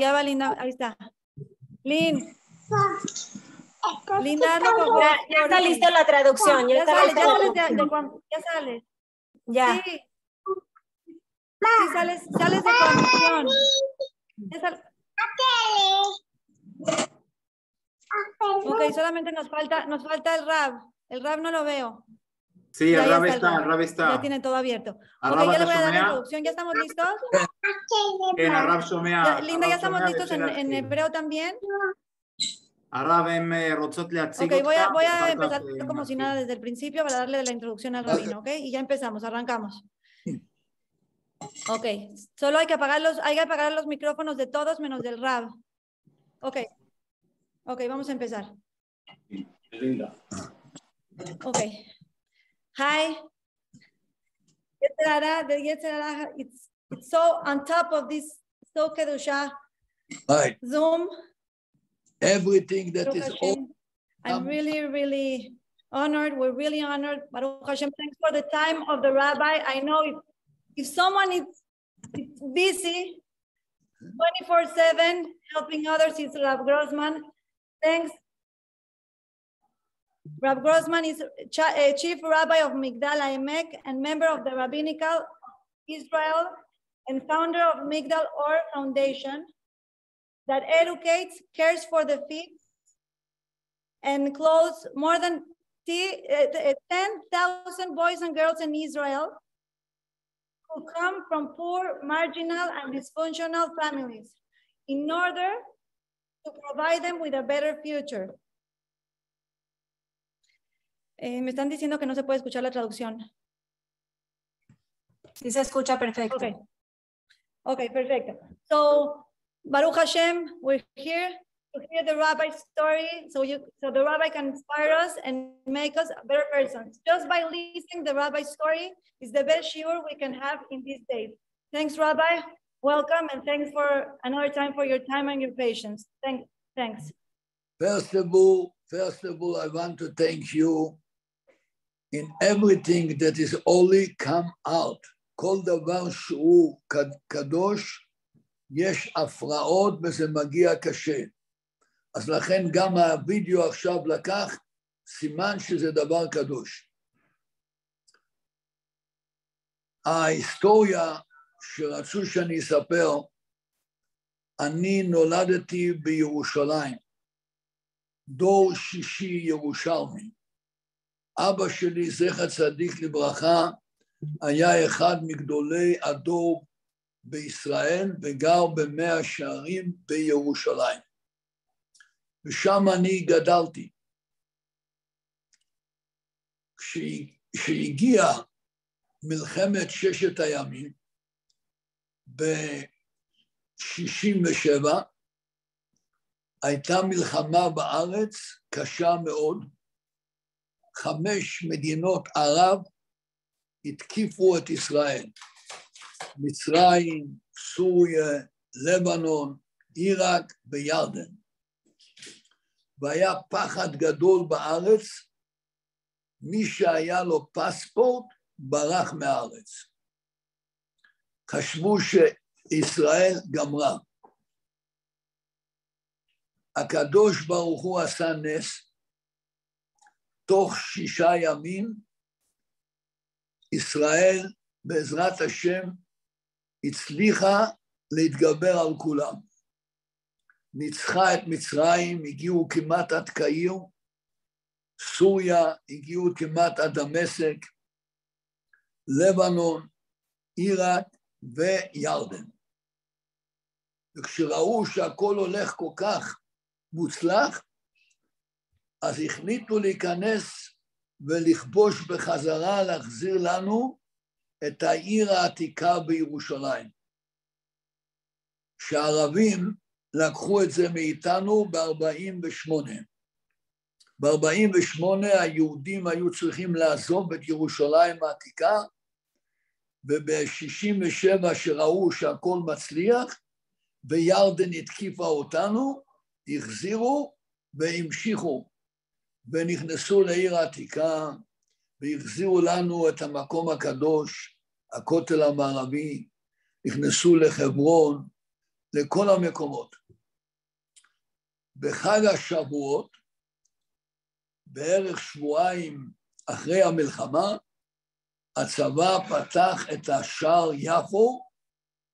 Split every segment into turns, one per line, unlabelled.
Ya va, Linda, ahí está. Lin. Linda,
ya, ya, está lista la traducción. Ya,
sale, ya sales, ya Sí. sí sales, sales de conexión. Ya sales. Ok, solamente nos falta, nos falta el rap. El rap no lo veo.
Sí, el rap
está, el
rap está.
Ya tiene todo abierto. Ok, ya le voy a dar la introducción. ¿Ya estamos listos?
En Arab
Shomea. Linda, ya estamos listos en, en hebreo también.
Arab, em rotzot.
Ok, voy a, empezar como si nada desde el principio para darle la introducción al rabino, ¿ok? Y ya empezamos, arrancamos. Ok, solo hay que apagar los, hay que apagar los micrófonos de todos menos del rab. Ok, ok, vamos a empezar. Linda. Ok. Hi. Yetzerara, the so on top of this so kedusha
Right.
Zoom.
Everything that
Baruch
is
Hashem. I'm really, really honored. We're really honored. Baruch Hashem, thanks for the time of the rabbi. I know if, if someone is, is busy 24 7 helping others, it's Rav Grossman. Thanks. Rav Grossman is cha- uh, chief rabbi of Migdal Haemek and member of the Rabbinical Israel and founder of Migdal Or Foundation that educates, cares for the feet, and clothes more than uh, 10,000 boys and girls in Israel who come from poor, marginal, and dysfunctional families in order to provide them with a better future. Eh, me están diciendo que no se puede escuchar la traducción.
Sí se escucha perfecto.
Okay. Okay, perfect. So Baruch Hashem, we're here to hear the rabbi's story so you so the rabbi can inspire us and make us better persons. Just by listening the rabbi's story is the best shiur we can have in these days. Thanks, Rabbi. Welcome and thanks for another time for your time and your patience. Thank, thanks.
First of all, first of all, I want to thank you in everything that is only come out. כל דבר שהוא קד- קדוש, יש הפרעות וזה מגיע קשה. אז לכן גם הווידאו עכשיו לקח סימן שזה דבר קדוש. ההיסטוריה שרצו שאני אספר, אני נולדתי בירושלים. דור שישי ירושלמי. אבא שלי, זכר צדיק לברכה, היה אחד מגדולי הדור בישראל וגר במאה שערים בירושלים. ושם אני גדלתי. כשהגיעה מלחמת ששת הימים ב-67', הייתה מלחמה בארץ קשה מאוד. חמש מדינות ערב התקיפו את ישראל. מצרים, סוריה, לבנון, עיראק וירדן. והיה פחד גדול בארץ, מי שהיה לו פספורט ברח מהארץ. חשבו שישראל גמרה. הקדוש ברוך הוא עשה נס, תוך שישה ימים ישראל, בעזרת השם, הצליחה להתגבר על כולם. ניצחה את מצרים, הגיעו כמעט עד קהיר, סוריה, הגיעו כמעט עד דמשק, לבנון, עיראק וירדן. וכשראו שהכל הולך כל כך מוצלח, אז החליטו להיכנס ולכבוש בחזרה, להחזיר לנו את העיר העתיקה בירושלים. שהערבים לקחו את זה מאיתנו ב-48'. ב-48' היהודים היו צריכים לעזוב את ירושלים העתיקה, וב-67' שראו שהכל מצליח, וירדן התקיפה אותנו, החזירו והמשיכו, ונכנסו לעיר העתיקה, והחזירו לנו את המקום הקדוש, הכותל המערבי, נכנסו לחברון, לכל המקומות. בחג השבועות, בערך שבועיים אחרי המלחמה, הצבא פתח את השער יפו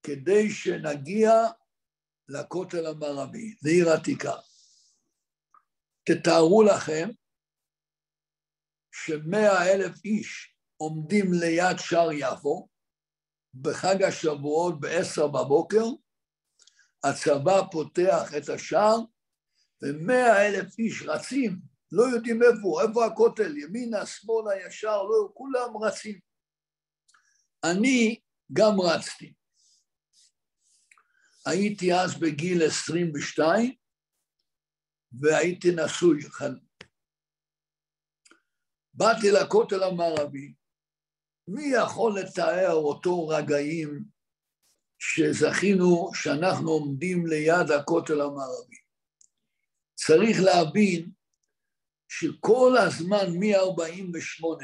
כדי שנגיע לכותל המערבי, לעיר עתיקה. תתארו לכם שמאה אלף איש עומדים ליד שער יפו בחג השבועות בעשר בבוקר, הצבא פותח את השער ומאה אלף איש רצים, לא יודעים איפה, איפה הכותל, ימינה, שמאלה, ישר, לא, כולם רצים. אני גם רצתי. הייתי אז בגיל 22 והייתי נשוי. באתי לכותל המערבי, מי יכול לתאר אותו רגעים שזכינו שאנחנו עומדים ליד הכותל המערבי? צריך להבין שכל הזמן מ-48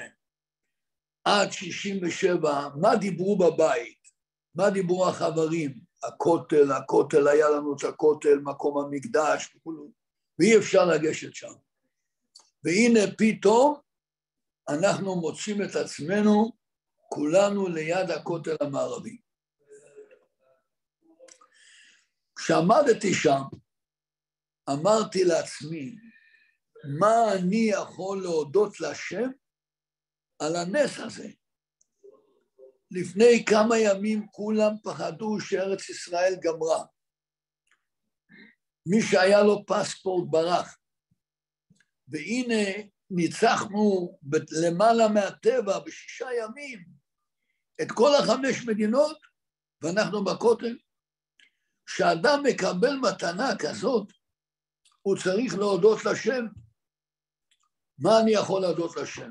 עד 67, מה דיברו בבית? מה דיברו החברים? הכותל, הכותל, היה לנו את הכותל, מקום המקדש וכו', ואי אפשר לגשת שם. והנה פתאום אנחנו מוצאים את עצמנו כולנו ליד הכותל המערבי. כשעמדתי שם, אמרתי לעצמי, מה אני יכול להודות להשם על הנס הזה? לפני כמה ימים כולם פחדו שארץ ישראל גמרה. מי שהיה לו פספורט ברח. והנה ניצחנו למעלה מהטבע בשישה ימים את כל החמש מדינות, ואנחנו בכותל. כשאדם מקבל מתנה כזאת, הוא צריך להודות לשם. מה אני יכול להודות לשם?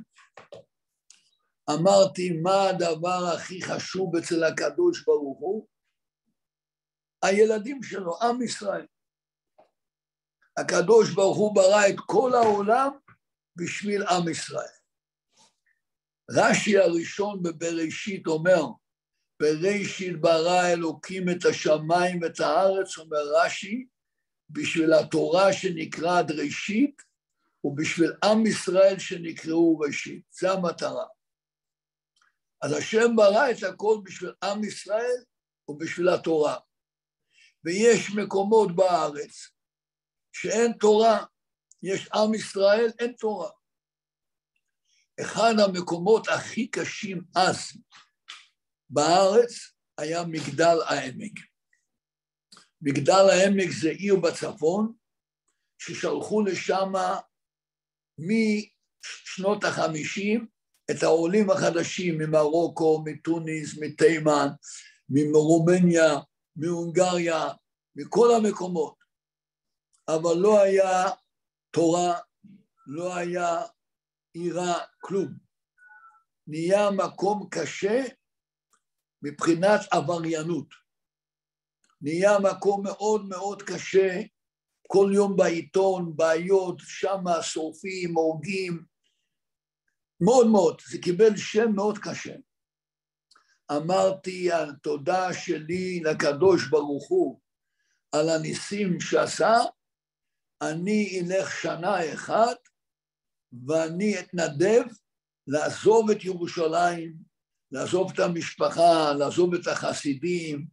אמרתי, מה הדבר הכי חשוב אצל הקדוש ברוך הוא? הילדים שלו, עם ישראל. הקדוש ברוך הוא ברא את כל העולם בשביל עם ישראל. רש"י הראשון בבראשית אומר, בראשית ברא אלוקים את השמיים ואת הארץ, אומר רש"י, בשביל התורה שנקראת ראשית, ובשביל עם ישראל שנקראו ראשית. זה המטרה. אז השם ברא את הכל בשביל עם ישראל ובשביל התורה. ויש מקומות בארץ שאין תורה, יש עם ישראל, אין תורה. אחד המקומות הכי קשים אז בארץ היה מגדל העמק. מגדל העמק זה עיר בצפון, ששלחו לשם משנות החמישים את העולים החדשים ממרוקו, מתוניס, מתימן, מרומניה, מהונגריה, מכל המקומות. אבל לא היה תורה, לא היה עירה, כלום. נהיה מקום קשה מבחינת עבריינות. נהיה מקום מאוד מאוד קשה, כל יום בעיתון, בעיות, שמה שורפים, הורגים, מאוד מאוד, זה קיבל שם מאוד קשה. אמרתי, התודה שלי לקדוש ברוך הוא על הניסים שעשה, אני אלך שנה אחת ואני אתנדב לעזוב את ירושלים, לעזוב את המשפחה, לעזוב את החסידים,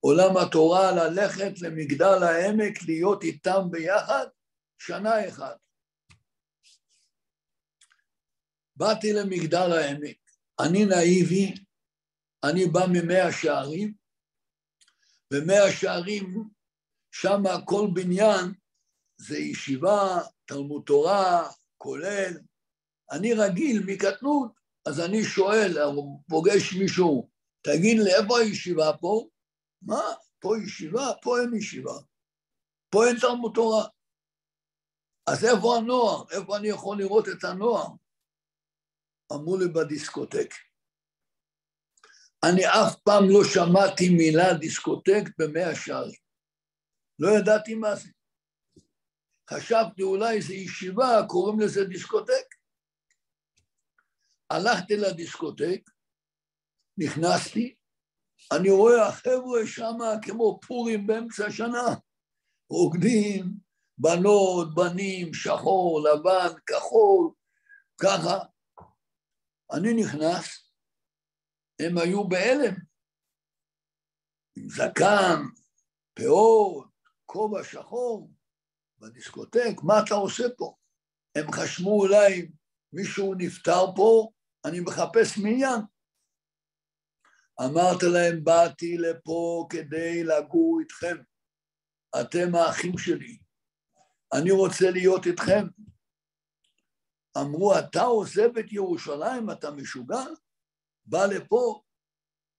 עולם התורה, ללכת למגדל העמק, להיות איתם ביחד שנה אחת. באתי למגדל העמק, אני נאיבי, אני בא ממאה שערים, ומאה שערים, שם כל בניין זה ישיבה, תלמוד תורה, כולל. אני רגיל מקטנות, אז אני שואל, פוגש מישהו, תגיד לי, איפה הישיבה פה? מה? פה ישיבה? פה אין ישיבה. פה אין תלמוד תורה. אז איפה הנוער? איפה אני יכול לראות את הנוער? אמרו לי בדיסקוטק. אני אף פעם לא שמעתי מילה דיסקוטק במאה שערים. לא ידעתי מה זה. חשבתי אולי זה ישיבה, קוראים לזה דיסקוטק. הלכתי לדיסקוטק, נכנסתי, אני רואה החבר'ה שם כמו פורים באמצע השנה, רוקדים, בנות, בנים, שחור, לבן, כחול, ככה. אני נכנס, הם היו בהלם, עם זקן, פאות, כובע שחור, בדיסקוטק, מה אתה עושה פה? הם חשבו אולי מישהו נפטר פה, אני מחפש מניין. אמרת להם, באתי לפה כדי לגור איתכם. אתם האחים שלי. אני רוצה להיות איתכם. אמרו, אתה עוזב את ירושלים, אתה משוגע? בא לפה.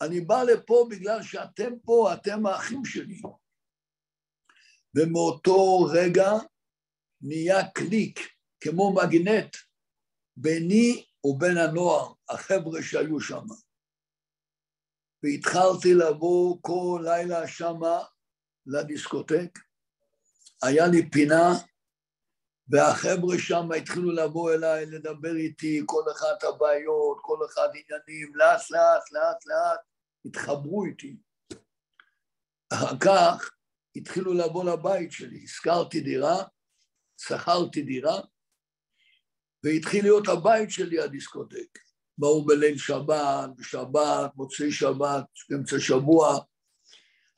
אני בא לפה בגלל שאתם פה, אתם האחים שלי. ומאותו רגע נהיה קליק, כמו מגנט, ביני ובין הנוער, החבר'ה שהיו שם. והתחלתי לבוא כל לילה שמה לדיסקוטק. היה לי פינה, והחבר'ה שם התחילו לבוא אליי, לדבר איתי, כל אחד הבעיות, כל אחד עניינים, לאט לאט לאט לאט התחברו איתי. אחר כך התחילו לבוא לבית שלי, הזכרתי דירה, שכרתי דירה, והתחיל להיות הבית שלי הדיסקוטק. באו בליל שבת, בשבת, מוצאי שבת, אמצע שבוע.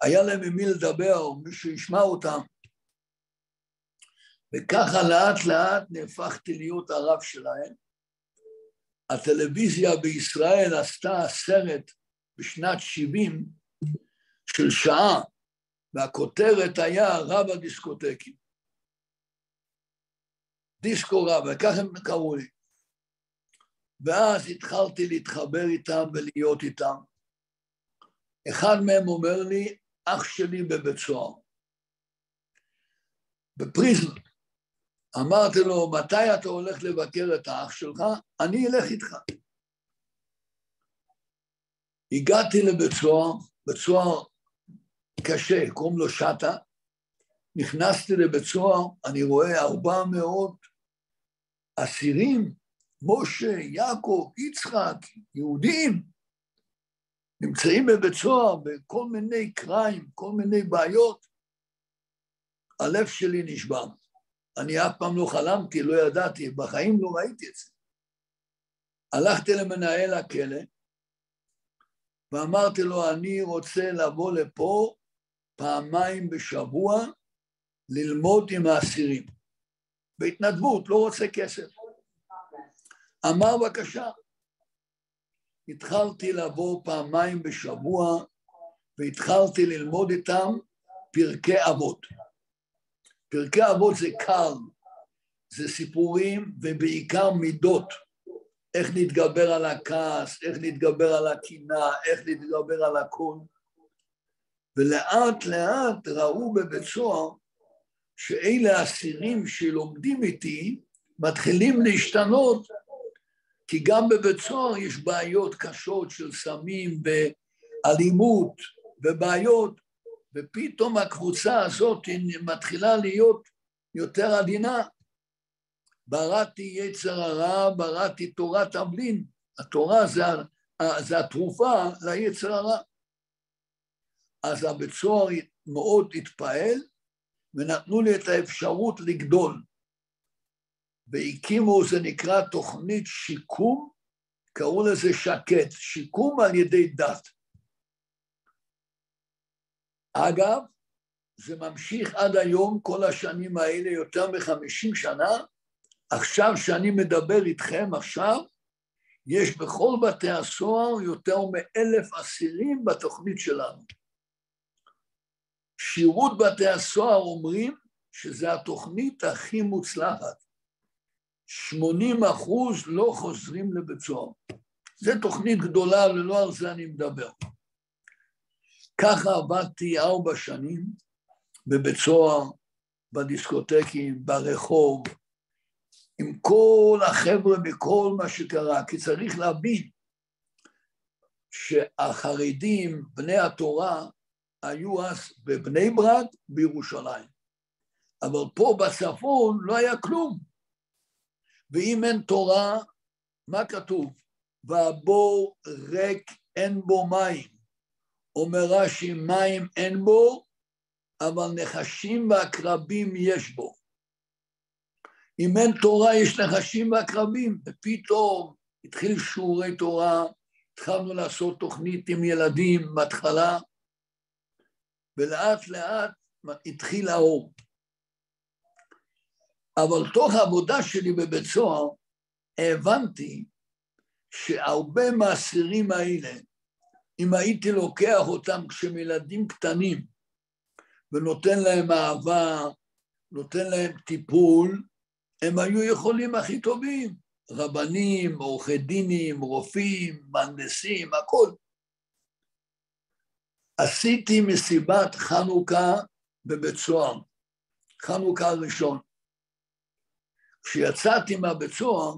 היה להם עם מי לדבר, מישהו ישמע אותם. וככה לאט לאט נהפכתי להיות הרב שלהם. הטלוויזיה בישראל עשתה סרט בשנת 70 של שעה, והכותרת היה רב הדיסקוטקים. דיסקו רב, וככה הם קראו לי. ואז התחלתי להתחבר איתם ולהיות איתם. אחד מהם אומר לי, אח שלי בבית סוהר. בפריזם. אמרתי לו, מתי אתה הולך לבקר את האח שלך? אני אלך איתך. הגעתי לבית סוהר, בית סוהר קשה, קוראים לו שטה. נכנסתי לבית סוהר, אני רואה ארבע מאות אסירים משה, יעקב, יצחק, יהודים, נמצאים בבית סוהר בכל מיני קריים, כל מיני בעיות, הלב שלי נשבר. אני אף פעם לא חלמתי, לא ידעתי, בחיים לא ראיתי את זה. הלכתי למנהל הכלא ואמרתי לו, אני רוצה לבוא לפה פעמיים בשבוע ללמוד עם האסירים. בהתנדבות, לא רוצה כסף. אמר בבקשה. התחלתי לבוא פעמיים בשבוע והתחלתי ללמוד איתם פרקי אבות. פרקי אבות זה קל, זה סיפורים ובעיקר מידות. איך להתגבר על הכעס, איך להתגבר על הקנאה, איך להתגבר על הכל. ולאט לאט ראו בבית סוהר שאלה האסירים שלומדים איתי מתחילים להשתנות כי גם בבית סוהר יש בעיות קשות של סמים ואלימות ובעיות, ופתאום הקבוצה הזאת מתחילה להיות יותר עדינה. בראתי יצר הרע, בראתי תורת תבלין. התורה זה, זה התרופה ליצר הרע. אז הבית סוהר מאוד התפעל, ונתנו לי את האפשרות לגדול. והקימו, זה נקרא תוכנית שיקום, קראו לזה שקט, שיקום על ידי דת. אגב, זה ממשיך עד היום, כל השנים האלה, יותר מחמישים שנה. עכשיו שאני מדבר איתכם עכשיו, יש בכל בתי הסוהר יותר מאלף אסירים בתוכנית שלנו. שירות בתי הסוהר אומרים שזו התוכנית הכי מוצלחת. 80 אחוז לא חוזרים לבית סוהר. זו תוכנית גדולה, ולא על זה אני מדבר. ככה עבדתי ארבע שנים בבית סוהר, בדיסקוטקים, ברחוב, עם כל החבר'ה בכל מה שקרה, כי צריך להבין שהחרדים, בני התורה, היו אז בבני ברק, בירושלים. אבל פה בצפון לא היה כלום. ואם אין תורה, מה כתוב? והבור ריק אין בו מים, אומר רש"י, מים אין בו, אבל נחשים ועקרבים יש בו. אם אין תורה, יש נחשים ועקרבים, ופתאום התחיל שיעורי תורה, התחלנו לעשות תוכנית עם ילדים בהתחלה, ולאט לאט התחיל האור. אבל תוך העבודה שלי בבית סוהר, הבנתי שהרבה מהאסירים האלה, אם הייתי לוקח אותם כשהם ילדים קטנים ונותן להם אהבה, נותן להם טיפול, הם היו יכולים הכי טובים, רבנים, עורכי דינים, רופאים, מהנדסים, הכל. עשיתי מסיבת חנוכה בבית סוהר, חנוכה הראשון. כשיצאתי מהבית סוהר,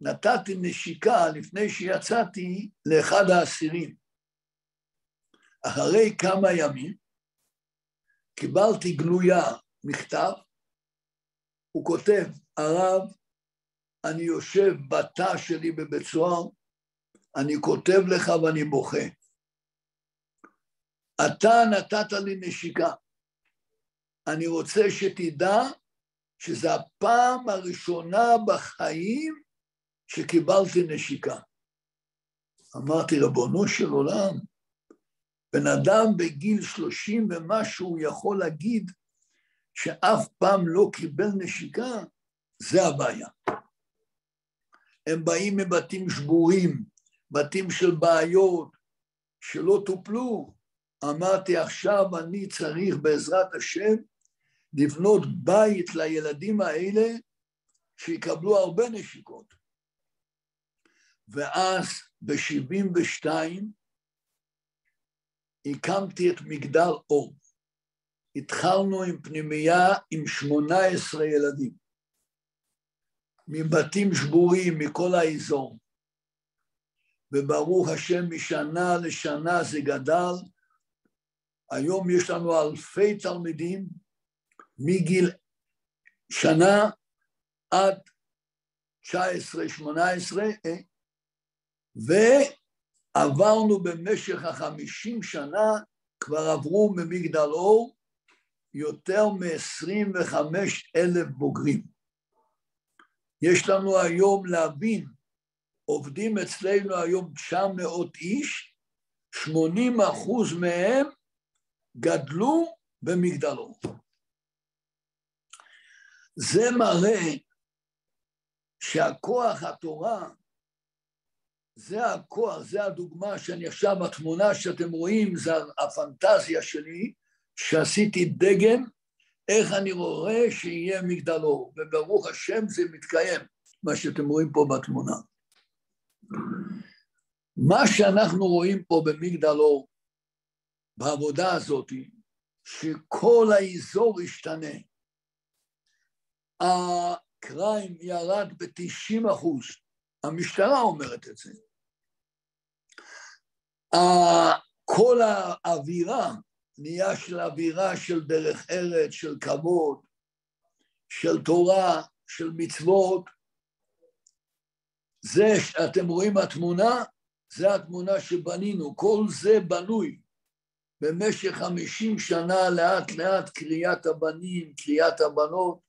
נתתי נשיקה לפני שיצאתי לאחד האסירים. אחרי כמה ימים קיבלתי גלויה מכתב, הוא כותב, הרב, אני יושב בתא שלי בבית סוהר, אני כותב לך ואני בוכה. אתה נתת לי נשיקה. אני רוצה שתדע שזו הפעם הראשונה בחיים שקיבלתי נשיקה. אמרתי, ריבונו של עולם, בן אדם בגיל שלושים ומשהו יכול להגיד שאף פעם לא קיבל נשיקה, זה הבעיה. הם באים מבתים שבורים, בתים של בעיות שלא טופלו. אמרתי, עכשיו אני צריך בעזרת השם לבנות בית לילדים האלה שיקבלו הרבה נשיקות. ואז ב-72 הקמתי את מגדל אור. התחלנו עם פנימייה עם 18 ילדים, מבתים שבורים מכל האזור, וברוך השם משנה לשנה זה גדל. היום יש לנו אלפי תלמידים מגיל שנה עד 19-18, ועברנו במשך החמישים שנה, כבר עברו ממגדל אור יותר מ-25 אלף בוגרים. יש לנו היום להבין, עובדים אצלנו היום 900 איש, 80 אחוז מהם גדלו במגדל אור. זה מראה שהכוח התורה זה הכוח, זה הדוגמה שאני עכשיו, התמונה שאתם רואים, זה הפנטזיה שלי, שעשיתי דגם, איך אני רואה שיהיה מגדל אור, וברוך השם זה מתקיים, מה שאתם רואים פה בתמונה. מה שאנחנו רואים פה במגדל אור, בעבודה הזאת, שכל האזור השתנה. הקריים ירד ב-90 אחוז, המשטרה אומרת את זה. כל האווירה נהיה של אווירה של דרך ארץ, של כבוד, של תורה, של מצוות. זה שאתם רואים התמונה, זה התמונה שבנינו, כל זה בנוי במשך חמישים שנה לאט לאט קריאת הבנים, קריאת הבנות.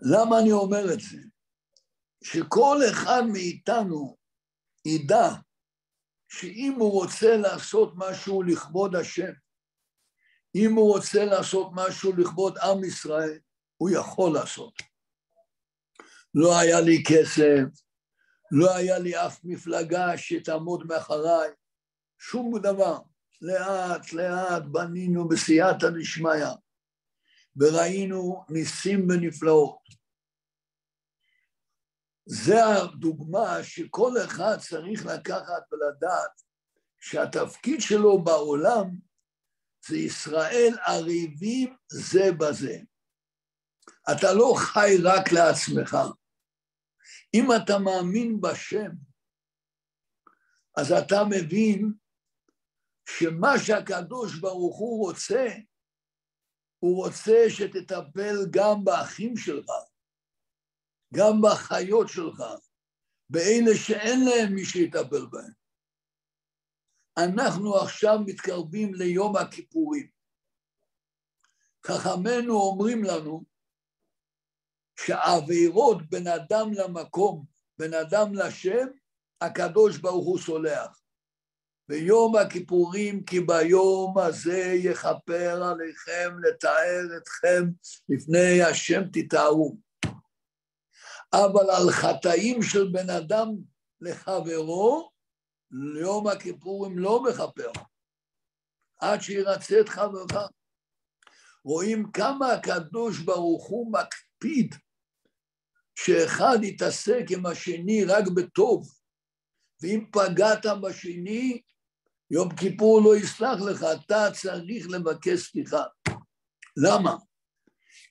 למה אני אומר את זה? שכל אחד מאיתנו ידע שאם הוא רוצה לעשות משהו לכבוד השם, אם הוא רוצה לעשות משהו לכבוד עם ישראל, הוא יכול לעשות. לא היה לי כסף, לא היה לי אף מפלגה שתעמוד מאחריי, שום דבר. לאט לאט בנינו בסייעתא דשמיא, וראינו ניסים ונפלאות. זה הדוגמה שכל אחד צריך לקחת ולדעת שהתפקיד שלו בעולם זה ישראל עריבים זה בזה. אתה לא חי רק לעצמך. אם אתה מאמין בשם, אז אתה מבין שמה שהקדוש ברוך הוא רוצה, הוא רוצה שתטפל גם באחים שלך. גם בחיות שלך, באלה שאין להם מי שיטפל בהם. אנחנו עכשיו מתקרבים ליום הכיפורים. חכמינו אומרים לנו שהעבירות בין אדם למקום, בין אדם לשם, הקדוש ברוך הוא סולח. ביום הכיפורים כי ביום הזה יכפר עליכם לתאר אתכם לפני השם תתארו. אבל על חטאים של בן אדם לחברו, ליום הכיפורים לא מכפר, עד שירצה את חברך. רואים כמה הקדוש ברוך הוא מקפיד שאחד יתעסק עם השני רק בטוב, ואם פגעת בשני, יום כיפור לא יסלח לך, אתה צריך לבקש סליחה. למה?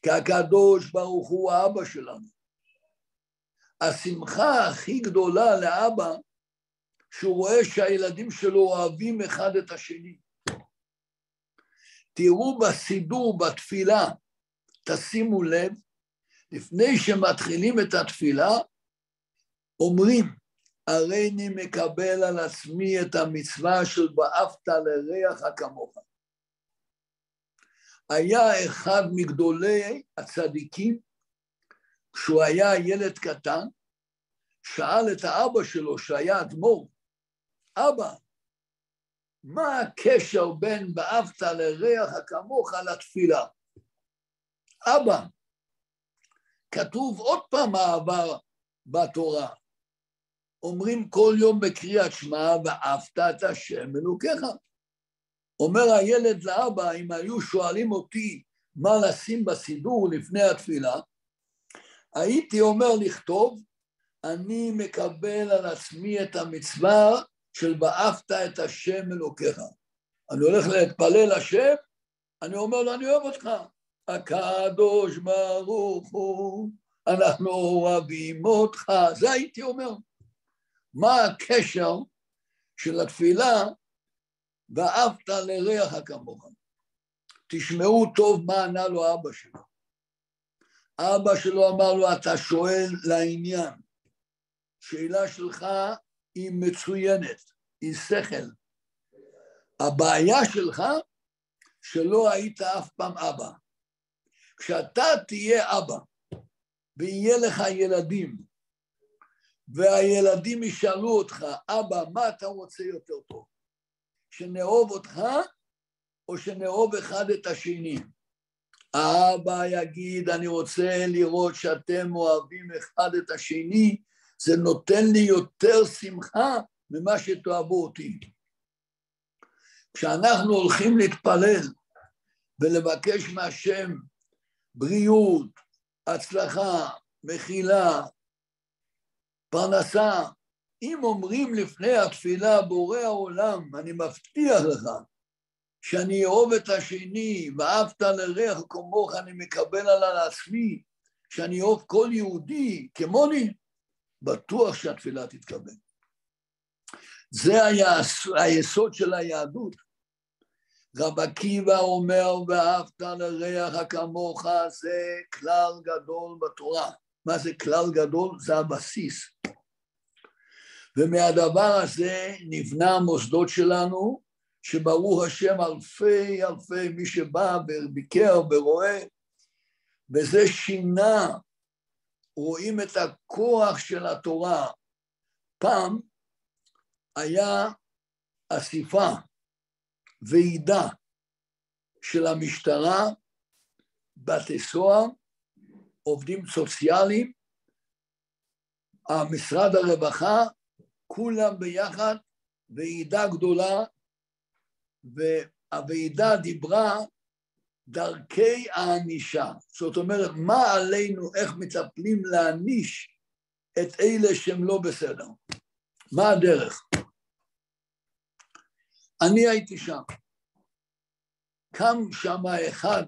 כי הקדוש ברוך הוא האבא שלנו. השמחה הכי גדולה לאבא, שהוא רואה שהילדים שלו אוהבים אחד את השני. תראו בסידור, בתפילה, תשימו לב, לפני שמתחילים את התפילה, אומרים, הריני מקבל על עצמי את המצווה של ואהבת לריח כמוך. היה אחד מגדולי הצדיקים, כשהוא היה ילד קטן, שאל את האבא שלו, שהיה אדמו"ר, אבא, מה הקשר בין ואהבת לריח כמוך לתפילה? אבא, כתוב עוד פעם אהבה בתורה. אומרים כל יום בקריאת שמע, ואהבת את השם אלוקיך. אומר הילד לאבא, אם היו שואלים אותי מה לשים בסידור לפני התפילה, הייתי אומר לכתוב, אני מקבל על עצמי את המצווה של ואהבת את השם אלוקיך. אני הולך להתפלל השם, אני אומר לו, אני אוהב אותך. הקדוש ברוך הוא, אנחנו אוהבים אותך. זה הייתי אומר. מה הקשר של התפילה ואהבת לריח כמוך? תשמעו טוב מה ענה לו אבא שלו. אבא שלו אמר לו, אתה שואל לעניין. שאלה שלך היא מצוינת, היא שכל. הבעיה שלך, שלא היית אף פעם אבא. כשאתה תהיה אבא ויהיה לך ילדים, והילדים ישאלו אותך, אבא, מה אתה רוצה יותר טוב? שנאהוב אותך או שנאהוב אחד את השני? האבא יגיד, אני רוצה לראות שאתם אוהבים אחד את השני, זה נותן לי יותר שמחה ממה שתאהבו אותי. כשאנחנו הולכים להתפלל ולבקש מהשם בריאות, הצלחה, מחילה, פרנסה, אם אומרים לפני התפילה, בורא העולם, אני מבטיח לך שאני אוהב את השני, ואהבת לריח כמוך, אני מקבל על עצמי, שאני אוהב כל יהודי כמוני, בטוח שהתפילה תתקבל. זה היה היסוד של היהדות. רב עקיבא אומר, ואהבת לריח כמוך, זה כלל גדול בתורה. מה זה כלל גדול? זה הבסיס. ומהדבר הזה נבנה המוסדות שלנו, שברוך השם אלפי אלפי מי שבא וביקר ורואה, וזה שינה, רואים את הכוח של התורה. פעם היה אסיפה, ועידה של המשטרה, בתי סוהר, עובדים סוציאליים, משרד הרווחה, כולם ביחד, ועידה גדולה, והוועידה דיברה דרכי הענישה. זאת אומרת, מה עלינו, איך מטפלים להעניש את אלה שהם לא בסדר? מה הדרך? אני הייתי שם. קם שם אחד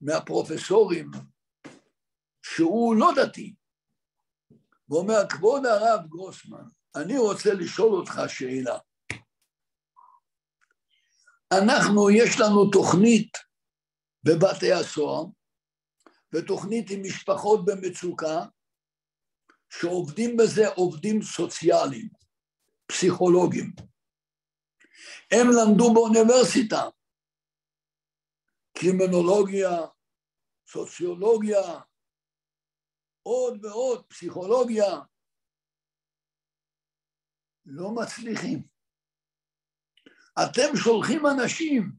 מהפרופסורים שהוא לא דתי, ואומר, כבוד הרב גרוסמן, אני רוצה לשאול אותך שאלה. אנחנו, יש לנו תוכנית בבתי הסוהר, ותוכנית עם משפחות במצוקה, שעובדים בזה עובדים סוציאליים, פסיכולוגים. הם למדו באוניברסיטה קרימינולוגיה, סוציולוגיה, עוד ועוד, פסיכולוגיה, לא מצליחים. אתם שולחים אנשים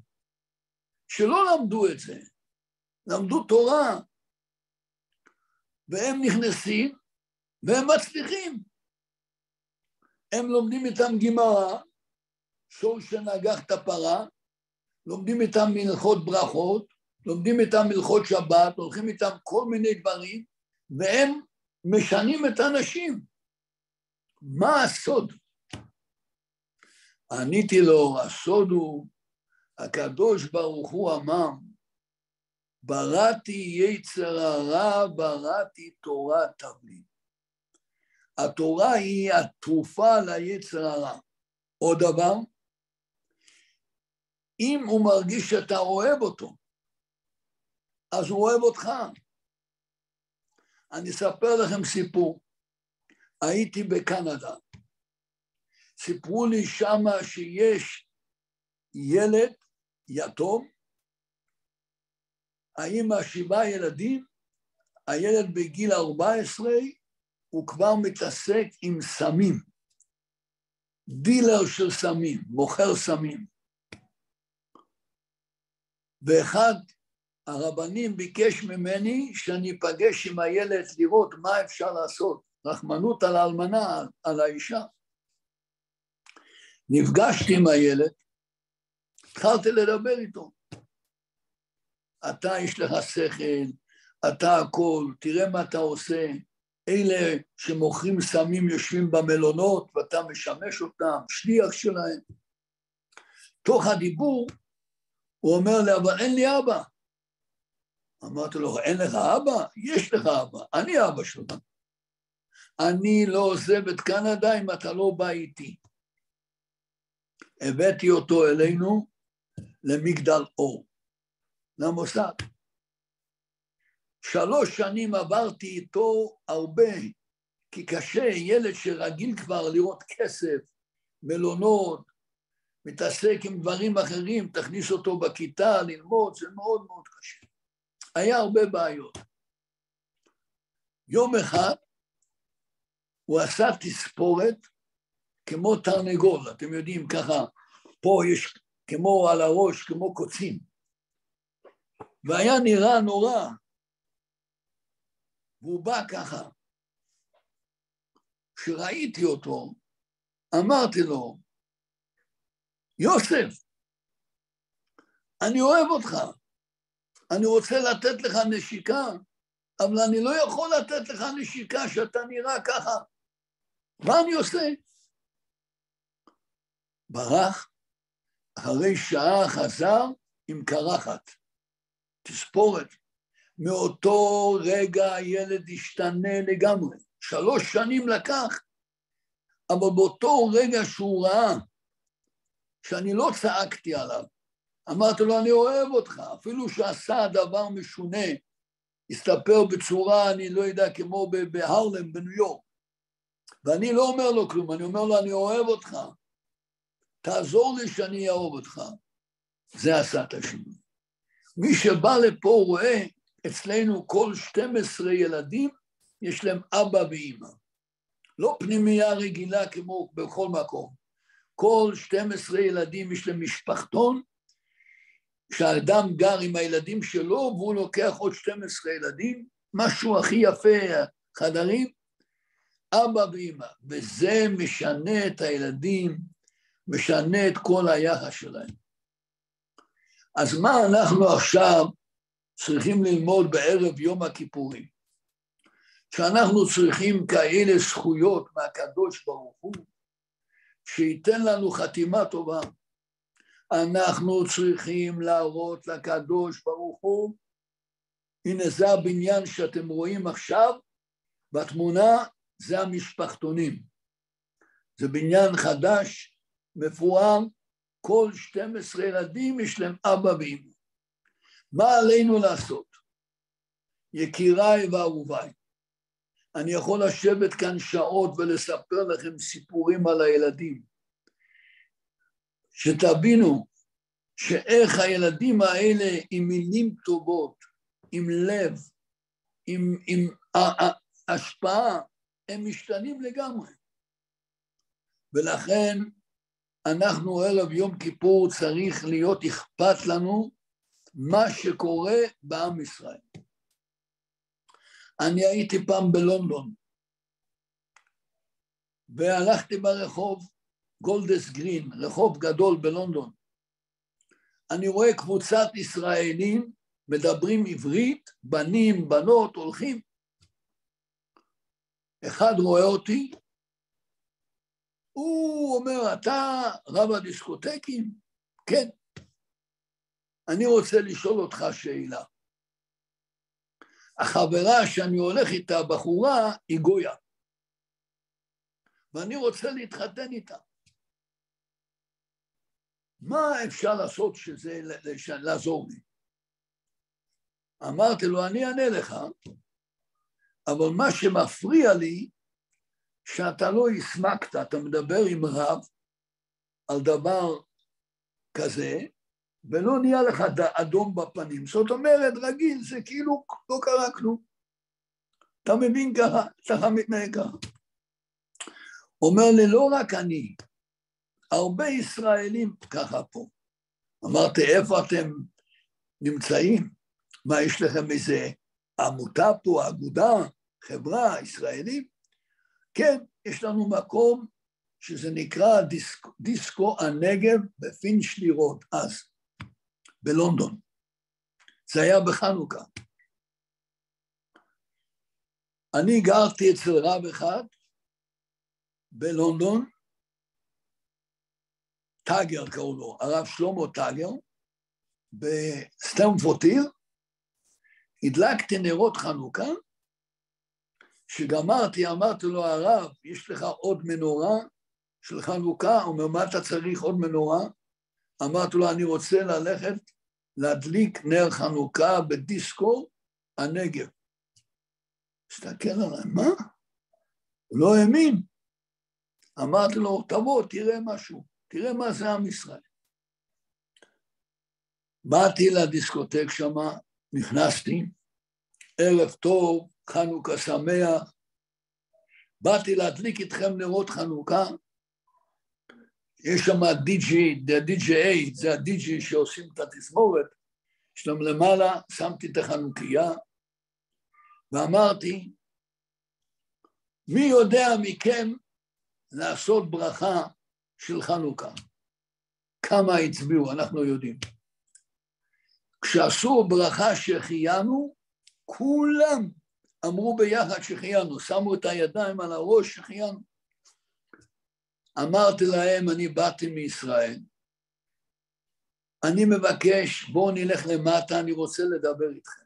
שלא למדו את זה, למדו תורה, והם נכנסים והם מצליחים. הם לומדים איתם גמרא, שור שנגח את הפרה, לומדים איתם מלכות ברכות, לומדים איתם מלכות שבת, הולכים איתם כל מיני דברים, והם משנים את האנשים. מה הסוד? עניתי לו, הסוד הוא, הקדוש ברוך הוא אמר, בראתי יצר הרע, בראתי תורה תבלי. התורה היא התרופה ליצר הרע. עוד דבר, אם הוא מרגיש שאתה אוהב אותו, אז הוא אוהב אותך. אני אספר לכם סיפור. הייתי בקנדה. סיפרו לי שמה שיש ילד יתום, האמא שבעה ילדים, הילד בגיל 14 הוא כבר מתעסק עם סמים. דילר של סמים, מוכר סמים. ואחד הרבנים ביקש ממני שאני אפגש עם הילד לראות מה אפשר לעשות, רחמנות על האלמנה, על האישה. נפגשתי עם הילד, התחלתי לדבר איתו. אתה יש לך שכל, אתה הכל, תראה מה אתה עושה. אלה שמוכרים סמים יושבים במלונות ואתה משמש אותם, שליח שלהם. תוך הדיבור הוא אומר לי, אבל אין לי אבא. אמרתי לו, אין לך אבא? יש לך אבא, אני אבא שלך. אני לא עוזב את קנדה אם אתה לא בא איתי. הבאתי אותו אלינו למגדל אור, למוסד. שלוש שנים עברתי איתו הרבה, כי קשה, ילד שרגיל כבר לראות כסף, מלונות, מתעסק עם דברים אחרים, תכניס אותו בכיתה ללמוד, זה מאוד מאוד קשה. היה הרבה בעיות. יום אחד הוא עשה תספורת כמו תרנגול, אתם יודעים, ככה, פה יש כמו על הראש, כמו קוצים. והיה נראה נורא, והוא בא ככה. כשראיתי אותו, אמרתי לו, יוסף, אני אוהב אותך, אני רוצה לתת לך נשיקה, אבל אני לא יכול לתת לך נשיקה שאתה נראה ככה. מה אני עושה? ברח, אחרי שעה חזר עם קרחת, תספורת. מאותו רגע הילד השתנה לגמרי. שלוש שנים לקח, אבל באותו רגע שהוא ראה שאני לא צעקתי עליו, אמרתי לו, אני אוהב אותך, אפילו שעשה דבר משונה, הסתפר בצורה, אני לא יודע, כמו בהרלם, בניו יורק. ואני לא אומר לו כלום, אני אומר לו, אני אוהב אותך. תעזור לי שאני אאהוב אותך. זה עשה את השינוי. מי שבא לפה רואה, אצלנו כל 12 ילדים, יש להם אבא ואימא. לא פנימייה רגילה כמו בכל מקום. כל 12 ילדים יש להם משפחתון, כשאדם גר עם הילדים שלו והוא לוקח עוד 12 ילדים, משהו הכי יפה, חדרים, אבא ואמא, וזה משנה את הילדים, משנה את כל היחס שלהם. אז מה אנחנו עכשיו צריכים ללמוד בערב יום הכיפורים? שאנחנו צריכים כאלה זכויות מהקדוש ברוך הוא, שייתן לנו חתימה טובה. אנחנו צריכים להראות לקדוש ברוך הוא, הנה זה הבניין שאתם רואים עכשיו, בתמונה זה המשפחתונים. זה בניין חדש, מפואר, כל 12 ילדים יש להם אבא ואמא. מה עלינו לעשות? יקיריי ואהוביי, אני יכול לשבת כאן שעות ולספר לכם סיפורים על הילדים. שתבינו שאיך הילדים האלה עם מילים טובות, עם לב, עם, עם השפעה, הם משתנים לגמרי. ולכן אנחנו ערב יום כיפור צריך להיות אכפת לנו מה שקורה בעם ישראל. אני הייתי פעם בלונדון, והלכתי ברחוב גולדס גרין, רחוב גדול בלונדון. אני רואה קבוצת ישראלים מדברים עברית, בנים, בנות, הולכים. אחד רואה אותי, הוא אומר, אתה רב הדיסקוטקים? כן. אני רוצה לשאול אותך שאלה. החברה שאני הולך איתה, בחורה, היא גויה. ואני רוצה להתחתן איתה. מה אפשר לעשות שזה, לעזור לי? אמרתי לו, אני אענה לך, אבל מה שמפריע לי, שאתה לא הסמקת, אתה מדבר עם רב על דבר כזה, ולא נהיה לך אדום בפנים. זאת אומרת, רגיל, זה כאילו לא קרה כלום. אתה מבין ככה, ככה מתנהג ככה. אומר לי, לא רק אני, הרבה ישראלים ככה פה. אמרתי, איפה אתם נמצאים? מה, יש לכם איזה עמותה פה, אגודה, חברה, ישראלים? כן, יש לנו מקום שזה נקרא דיסק, דיסקו הנגב בפינץ' לירות, אז, בלונדון. זה היה בחנוכה. אני גרתי אצל רב אחד בלונדון, טאגר קראו לו, הרב שלמה טאגר, בסטמפורטיר, הדלקתי נרות חנוכה, כשגמרתי, אמרתי לו, הרב, יש לך עוד מנורה של חנוכה? הוא אומר, מה אתה צריך עוד מנורה? אמרתי לו, אני רוצה ללכת להדליק נר חנוכה בדיסקו הנגב. הסתכל עליי, מה? לא האמין. אמרתי לו, תבוא, תראה משהו, תראה מה זה עם ישראל. באתי לדיסקוטק שמה, נכנסתי, ערב טוב, חנוכה שמח, באתי להדליק איתכם נרות חנוכה, יש שם די.ג'י, די.ג'יי, זה הדי.ג'י שעושים את התזמורת, שם למעלה, שמתי את החנוכיה, ואמרתי, מי יודע מכם לעשות ברכה של חנוכה? כמה הצביעו, אנחנו יודעים. כשעשו ברכה שהחיינו, כולם אמרו ביחד שהחיינו, שמו את הידיים על הראש שהחיינו. אמרתי להם, אני באתי מישראל, אני מבקש, בואו נלך למטה, אני רוצה לדבר איתכם.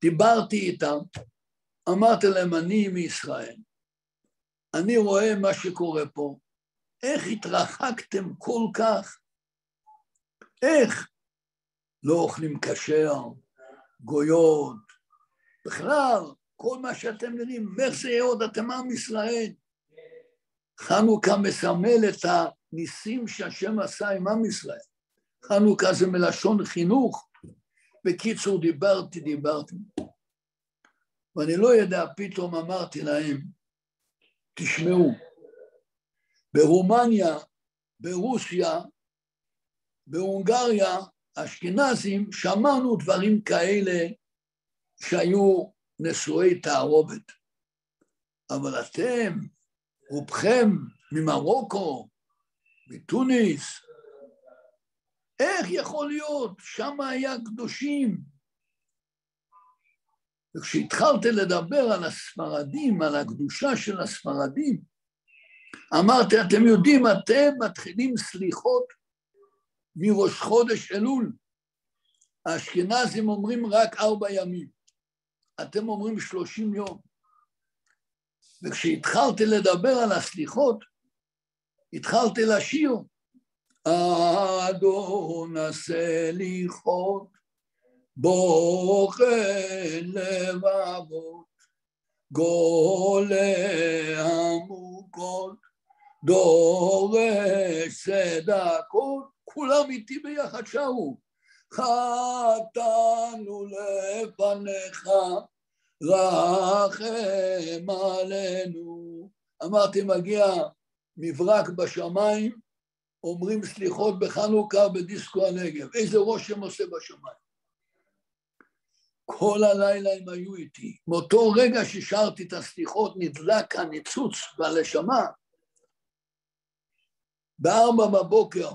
דיברתי איתם, אמרתי להם, אני מישראל, אני רואה מה שקורה פה, איך התרחקתם כל כך? איך? לא אוכלים כשר, גויות, בכלל, כל מה שאתם זה עוד, אתם עם ישראל. חנוכה מסמל את הניסים שהשם עשה עם עם ישראל. חנוכה זה מלשון חינוך. בקיצור, דיברתי, דיברתי. ואני לא יודע, פתאום אמרתי להם, תשמעו, ברומניה, ברוסיה, בהונגריה, אשכנזים, שמענו דברים כאלה שהיו נשואי תערובת. אבל אתם, רובכם ממרוקו, מתוניס, איך יכול להיות? שם היה קדושים. וכשהתחלתי לדבר על הספרדים, על הקדושה של הספרדים, אמרתי, אתם יודעים, אתם מתחילים סליחות מראש חודש אלול. האשכנזים אומרים רק ארבע ימים, אתם אומרים שלושים יום. וכשהתחלתי לדבר על הסליחות, התחלתי לשיר, אדון הסליחות, בוחן לבבות, גולה עמוקות, דורש צדקות, כולם איתי ביחד שרו. חטאנו לפניך, רחם עלינו. אמרתי, מגיע מברק בשמיים, אומרים סליחות בחנוכה בדיסקו הנגב. איזה רושם עושה בשמיים. כל הלילה הם היו איתי. מאותו רגע ששרתי את הסליחות נדלק הניצוץ בלשמה. בארבע בבוקר,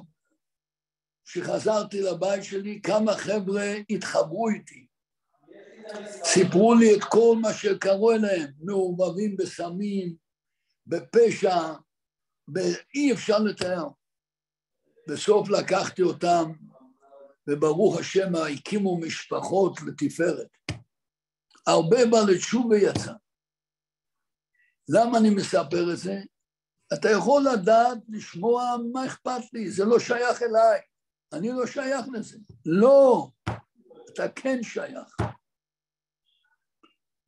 כשחזרתי לבית שלי, כמה חבר'ה התחברו איתי. סיפרו לי את כל מה שקרו אליהם, מעורבבים בסמים, בפשע, אי אפשר לתאר. בסוף לקחתי אותם, וברוך השם הקימו משפחות לתפארת. הרבה בעלי תשובה יצא. למה אני מספר את זה? אתה יכול לדעת, לשמוע, מה אכפת לי? זה לא שייך אליי. אני לא שייך לזה. לא, אתה כן שייך.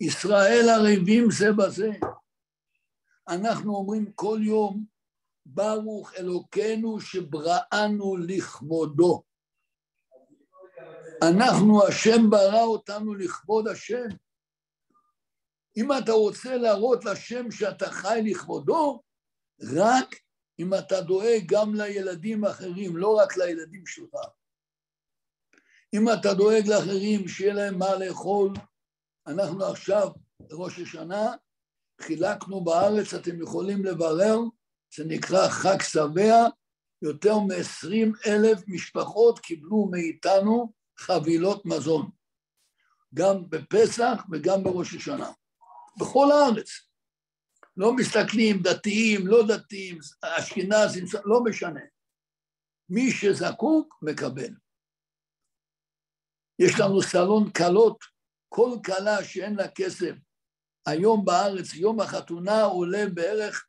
ישראל ערבים זה בזה. אנחנו אומרים כל יום, ברוך אלוקינו שבראנו לכבודו. אנחנו, השם ברא אותנו לכבוד השם. אם אתה רוצה להראות לשם שאתה חי לכבודו, רק אם אתה דואג גם לילדים האחרים, לא רק לילדים שלך. אם אתה דואג לאחרים שיהיה להם מה לאכול, אנחנו עכשיו, ראש השנה, חילקנו בארץ, אתם יכולים לברר, זה נקרא חג שבע, יותר מ-20 אלף משפחות קיבלו מאיתנו חבילות מזון, גם בפסח וגם בראש השנה, בכל הארץ. לא מסתכלים דתיים, לא דתיים, אשכנזים, לא משנה. מי שזקוק, מקבל. יש לנו סלון כלות, כל כלה שאין לה כסף, היום בארץ, יום החתונה עולה בערך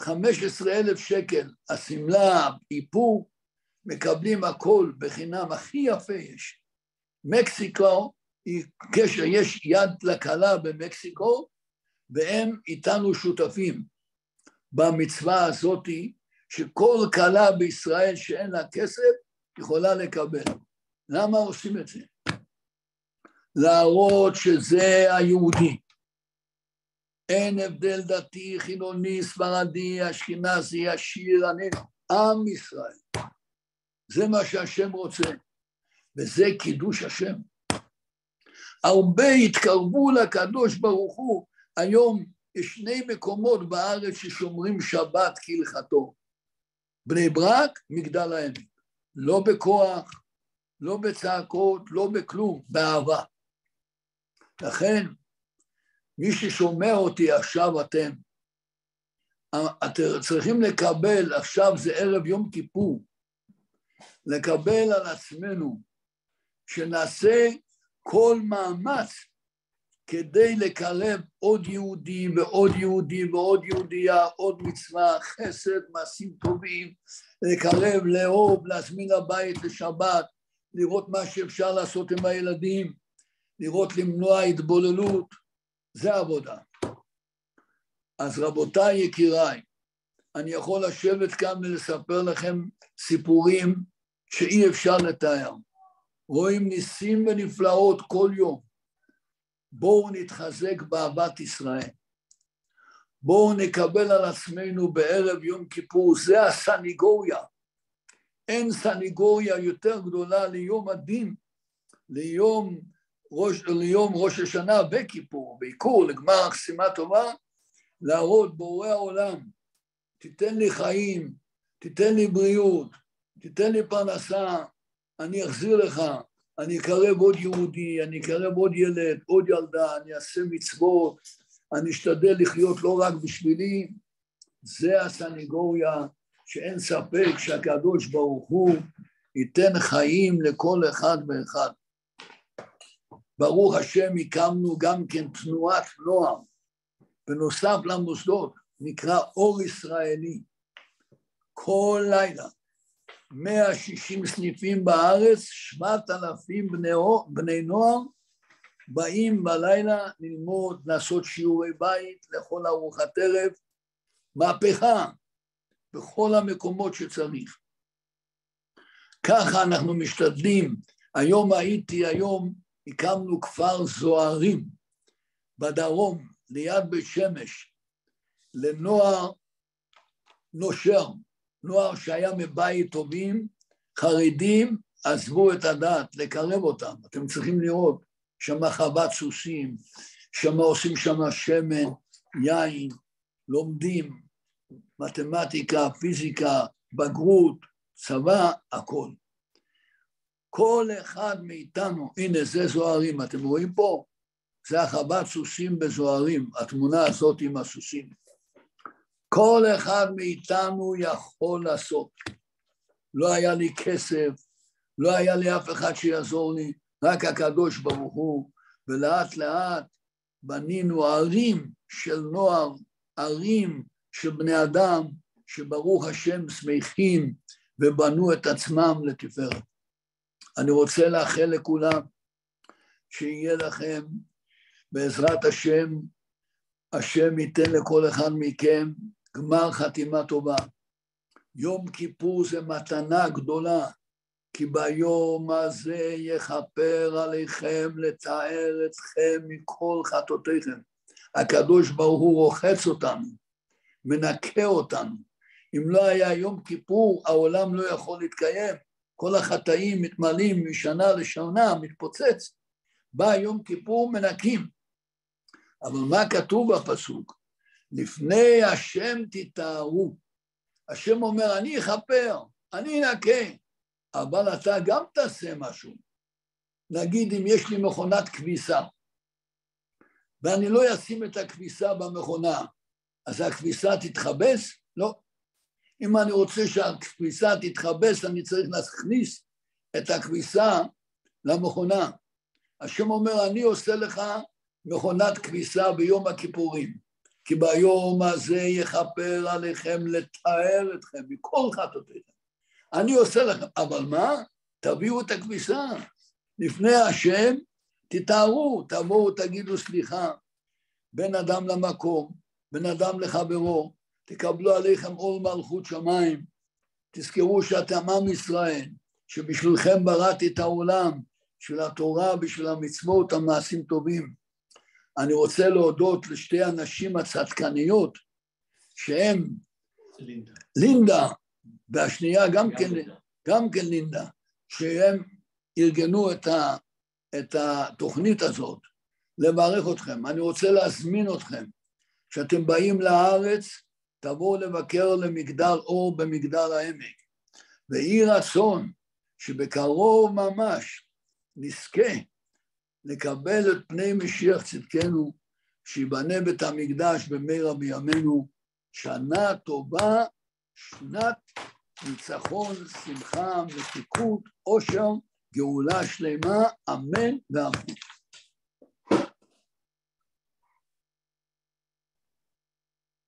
15 אלף שקל. השמלה, איפור, מקבלים הכל בחינם, הכי יפה יש. מקסיקו היא קשר, יש יד לכלה במקסיקו, והם איתנו שותפים במצווה הזאתי, שכל כלה בישראל שאין לה כסף יכולה לקבל. למה עושים את זה? להראות שזה היהודי. אין הבדל דתי, חילוני, ספרדי, אשכנזי, עשיר, אני, עם ישראל. זה מה שהשם רוצה, וזה קידוש השם. הרבה התקרבו לקדוש ברוך הוא היום יש שני מקומות בארץ ששומרים שבת כהלכתו. בני ברק, מגדל העמק. לא בכוח, לא בצעקות, לא בכלום, באהבה. לכן, מי ששומע אותי עכשיו אתם, אתם צריכים לקבל, עכשיו זה ערב יום כיפור, לקבל על עצמנו שנעשה כל מאמץ כדי לקרב עוד יהודי ועוד יהודי ועוד יהודייה, עוד מצווה, חסד, מעשים טובים, לקרב, לאהוב, להזמין לבית לשבת, לראות מה שאפשר לעשות עם הילדים, לראות למנוע התבוללות, זה עבודה. אז רבותיי יקיריי, אני יכול לשבת כאן ולספר לכם סיפורים שאי אפשר לתאר. רואים ניסים ונפלאות כל יום. בואו נתחזק באהבת ישראל. בואו נקבל על עצמנו בערב יום כיפור, זה הסניגוריה. אין סניגוריה יותר גדולה ליום הדין, ליום ראש, ליום ראש השנה וכיפור, בעיקור, לגמר שימה טובה, להראות בורא העולם, תיתן לי חיים, תיתן לי בריאות, תיתן לי פרנסה, אני אחזיר לך, אני אקרב עוד יהודי, אני אקרב עוד ילד, עוד ילדה, אני אעשה מצוות, אני אשתדל לחיות לא רק בשבילי, זה הסנגוריה שאין ספק שהקדוש ברוך הוא ייתן חיים לכל אחד ואחד. ברוך השם הקמנו גם כן תנועת נוער, בנוסף למוסדות, נקרא אור ישראלי. כל לילה 160 סניפים בארץ, 7,000 בני, בני נוער באים בלילה ללמוד, לעשות שיעורי בית, לאכול ארוחת ערב, מהפכה. בכל המקומות שצריך. ככה אנחנו משתדלים. היום הייתי, היום הקמנו כפר זוהרים בדרום, ליד בית שמש, לנוער נושר, נוער שהיה מבית טובים, חרדים עזבו את הדת, לקרב אותם. אתם צריכים לראות, שם חוות סוסים, שם עושים שם שמן, יין, לומדים מתמטיקה, פיזיקה, בגרות, צבא, הכל. כל אחד מאיתנו, הנה זה זוהרים, אתם רואים פה? זה החוות סוסים בזוהרים, התמונה הזאת עם הסוסים. כל אחד מאיתנו יכול לעשות. לא היה לי כסף, לא היה לי אף אחד שיעזור לי, רק הקדוש ברוך הוא, ולאט לאט בנינו ערים של נוער, ערים של בני אדם, שברוך השם שמחים ובנו את עצמם לתפארת. אני רוצה לאחל לכולם שיהיה לכם, בעזרת השם, השם ייתן לכל אחד מכם גמר חתימה טובה. יום כיפור זה מתנה גדולה, כי ביום הזה יכפר עליכם לתאר אתכם מכל חטאותיכם. הקדוש ברוך הוא רוחץ אותנו, מנקה אותנו. אם לא היה יום כיפור, העולם לא יכול להתקיים. כל החטאים מתמלאים משנה לשנה, מתפוצץ. בא יום כיפור, מנקים. אבל מה כתוב בפסוק? לפני השם תתארו. השם אומר, אני אכפר, אני אנקה, אבל אתה גם תעשה משהו. נגיד אם יש לי מכונת כביסה, ואני לא אשים את הכביסה במכונה, אז הכביסה תתחבס? לא. אם אני רוצה שהכביסה תתחבס, אני צריך להכניס את הכביסה למכונה. השם אומר, אני עושה לך מכונת כביסה ביום הכיפורים. כי ביום הזה יכפר עליכם לתאר אתכם מכל חטאותיכם. אני עושה לכם, אבל מה? תביאו את הכביסה. לפני השם תתארו, תבואו, תגידו סליחה. בין אדם למקום, בין אדם לחברו, תקבלו עליכם עול מלכות שמיים. תזכרו שאתם עם ישראל, שבשבילכם בראתי את העולם, בשביל התורה, בשביל המצוות, המעשים טובים. אני רוצה להודות לשתי הנשים הצדקניות, שהן לינדה, לינדה והשנייה גם, כן, גם כן לינדה, שהם ארגנו את, ה, את התוכנית הזאת, לברך אתכם. אני רוצה להזמין אתכם, כשאתם באים לארץ, תבואו לבקר למגדל אור במגדל העמק. ויהי רצון שבקרוב ממש נזכה לקבל את פני משיח צדקנו, שיבנה בית המקדש במהרה בימינו, שנה טובה, שנת ניצחון, שמחה, מתיקות, עושר, גאולה שלמה, אמן ואמן.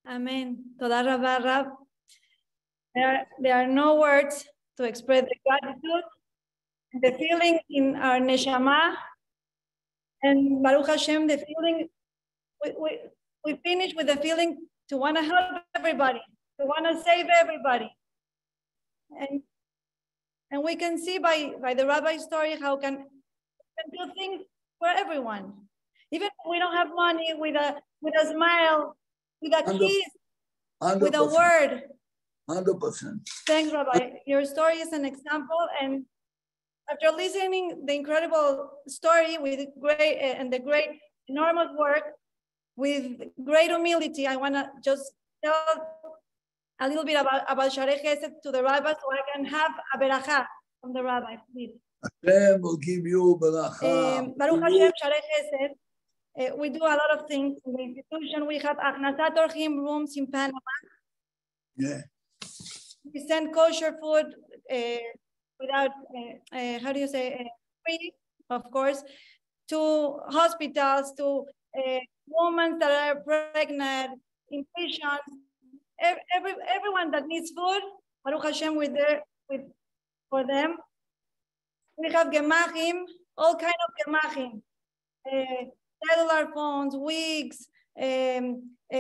Amen. Toda רבה רב. There, there are no words to express the gratitude, the feeling in our neshama And Baruch Hashem, the feeling, we, we, we finish with the feeling to want to help everybody, to want to save everybody. And, and we can see by, by the rabbi story how can, can do things for everyone. Even if we don't have money, with a, with a smile, with a kiss, with a word.
100%.
Thanks, Rabbi. Your story is an example, and after listening the incredible story with great and the great enormous work with great humility, I want to just tell a little bit about about Sharei Chesed to the rabbi so I can have a beracha from the rabbi, please.
Hashem will give you beracha.
Um, Baruch Hashem, Sharei Chesed. Uh, we do a lot of things in the institution. We have Achnasat Orchim rooms in Panama.
Yeah.
We send kosher food uh, without, uh, uh, how do you say, uh, free, of course, to hospitals, to women that are pregnant, in patients, every, everyone that needs food, Baruch Hashem, with their, with, for them. We have gemachim, all kind of gemachim, uh, cellular phones, wigs, um, uh,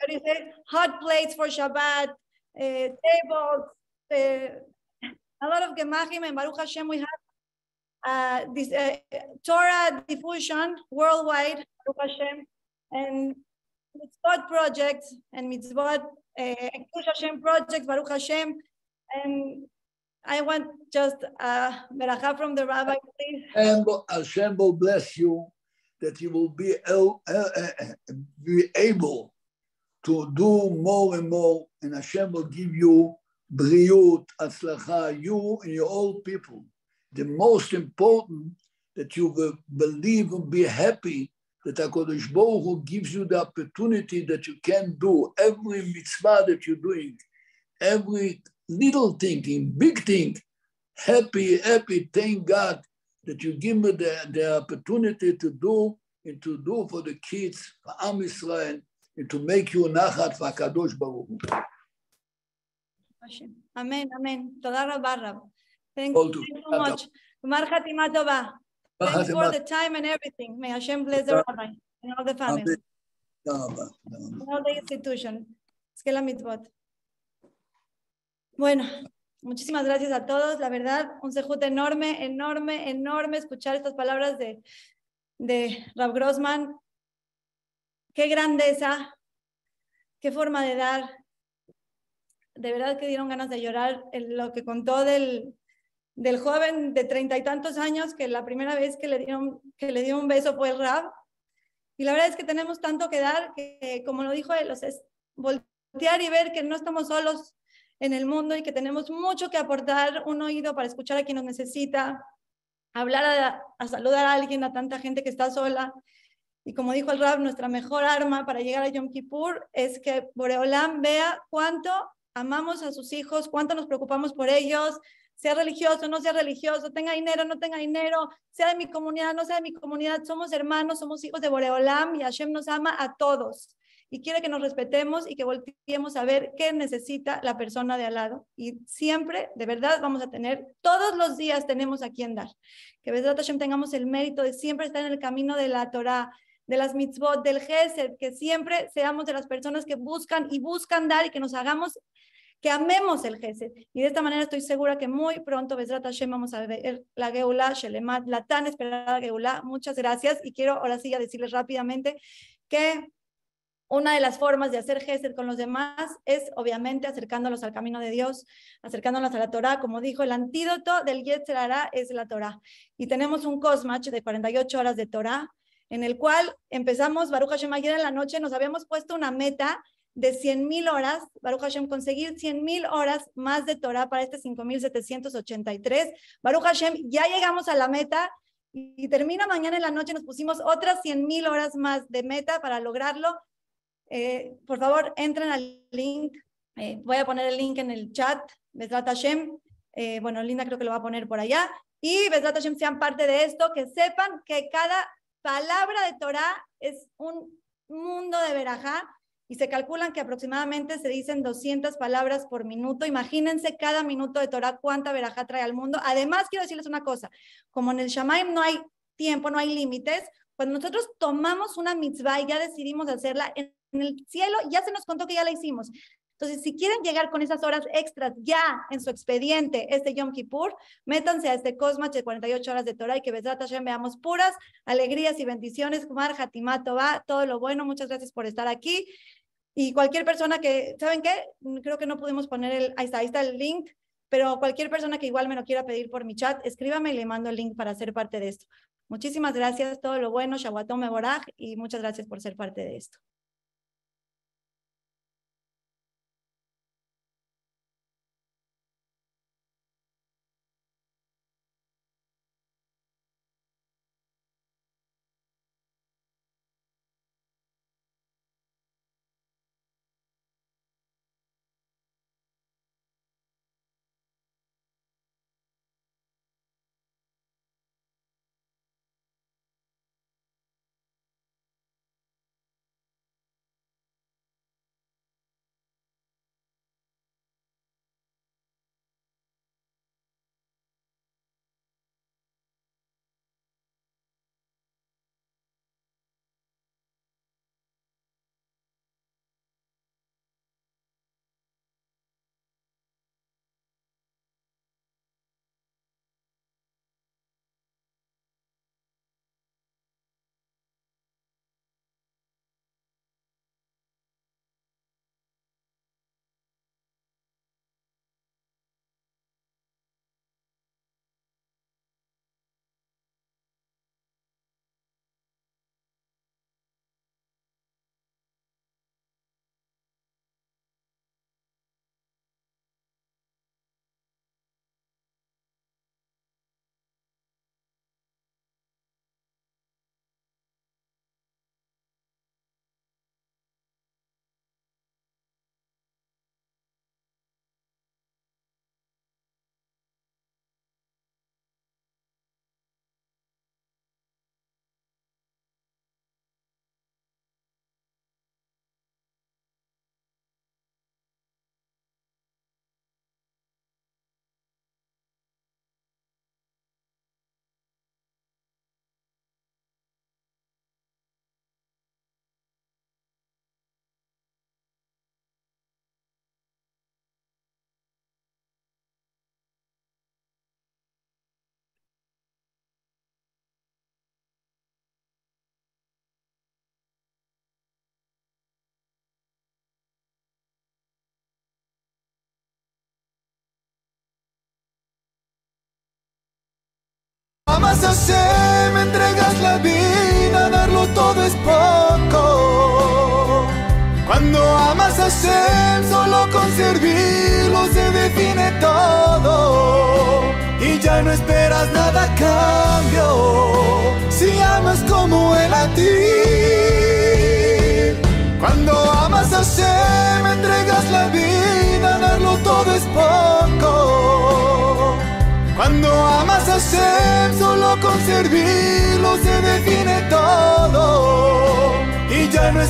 how do you say, hot plates for Shabbat, tables, a lot of gemachim, and Baruch Hashem, we have uh, this uh, Torah diffusion worldwide, Baruch Hashem, and mitzvot projects and mitzvot uh, Hashem projects, Baruch Hashem, and I want just uh, beracha from the rabbi, please.
And Hashem will bless you that you will be, el- el- eh, be able to do more and more, and Hashem will give you briut, atzlacha, you and your old people. The most important that you will believe and be happy that HaKadosh Baruch Hu gives you the opportunity that you can do every mitzvah that you're doing, every little thing, in big thing, happy, happy, thank God that you give me the, the opportunity to do and to do for the kids, for Am Israel, and to make you nachat for HaKadosh Baruch Hu.
Amén, amén. Toda rabba, Thank you so much. Mar Hatima Tova. Thanks for the time and everything. May Hashem bless the rabbi and all the family. And all the institution. Es que la mitzvot. Bueno. Muchísimas gracias a todos. La verdad, un sejuta enorme, enorme, enorme escuchar estas palabras de, de Rab Grossman. Qué grandeza, qué forma de dar, de verdad que dieron ganas de llorar en lo que contó del, del joven de treinta y tantos años que la primera vez que le, dieron, que le dio un beso fue el Rab. Y la verdad es que tenemos tanto que dar que, como lo dijo él, o sea, es voltear y ver que no estamos solos en el mundo y que tenemos mucho que aportar, un oído para escuchar a quien nos necesita, hablar a, saludar a alguien, a tanta gente que está sola. Y como dijo el Rab, nuestra mejor arma para llegar a Yom Kippur es que Boreolam vea cuánto amamos a sus hijos, cuánto nos preocupamos por ellos, sea religioso, no sea religioso, tenga dinero, no tenga dinero, sea de mi comunidad, no sea de mi comunidad, somos hermanos, somos hijos de Boreolam y Hashem nos ama a todos y quiere que nos respetemos y que volteemos a ver qué necesita la persona de al lado. Y siempre, de verdad, vamos a tener, todos los días tenemos a quien dar. Que Besrat Hashem tengamos el mérito de siempre estar en el camino de la Torah, de las mitzvot, del Gesed, que siempre seamos de las personas que buscan y buscan dar y que nos hagamos que amemos el Gesed. Y de esta manera estoy segura que muy pronto, Besrat Hashem, vamos a ver la Geulah, Shelemat, la tan esperada Geulah. Muchas gracias. Y quiero ahora sí a decirles rápidamente que una de las formas de hacer Gesed con los demás es obviamente acercándolos al camino de Dios, acercándolos a la Torah. Como dijo, el antídoto del Yetzer es la Torah. Y tenemos un Cosmach de 48 horas de Torah, en el cual empezamos, Baruch Hashem, ayer en la noche nos habíamos puesto una meta de 100 mil horas, Baruch Hashem, conseguir 100 mil horas más de Torah para este 5.783. Baruch Hashem, ya llegamos a la meta y termina mañana en la noche, nos pusimos otras 100 mil horas más de meta para lograrlo. Eh, por favor, entren al link. Eh, voy a poner el link en el chat. Besrat Hashem. Eh, bueno, Linda creo que lo va a poner por allá. Y Besrat Hashem sean parte de esto, que sepan que cada palabra de Torah es un mundo de verajá y se calculan que aproximadamente se dicen 200 palabras por minuto. Imagínense cada minuto de Torah cuánta verajá trae al mundo. Además, quiero decirles una cosa, como en el Shamaim no hay tiempo, no hay límites, cuando nosotros tomamos una mitzvah y ya decidimos hacerla, en el cielo ya se nos contó que ya la hicimos. Entonces, si quieren llegar con esas horas extras ya en su expediente este Yom Kippur, métanse a este Cosmach de 48 horas de Torah y que Besrat Hashem veamos puras alegrías y bendiciones. Kumar, Hatimato, va, todo lo bueno. Muchas gracias por estar aquí. Y cualquier persona que, ¿saben qué? Creo que no pudimos poner el, ahí está, ahí está el link, pero cualquier persona que igual me lo quiera pedir por mi chat, escríbame y le mando el link para ser parte de esto. Muchísimas gracias, todo lo bueno, Shawatom Meboraj, y muchas gracias por ser parte de esto.
Entregas la vida, darlo todo es poco. Cuando amas a Hashem, solo con servirlo se define todo. Y ya no esperas nada a cambio, si amas como Él a ti. Cuando amas a Hashem, entregas la vida, darlo todo es poco. Cuando amas a Hashem, solo con servirlo se define todo. Y ya no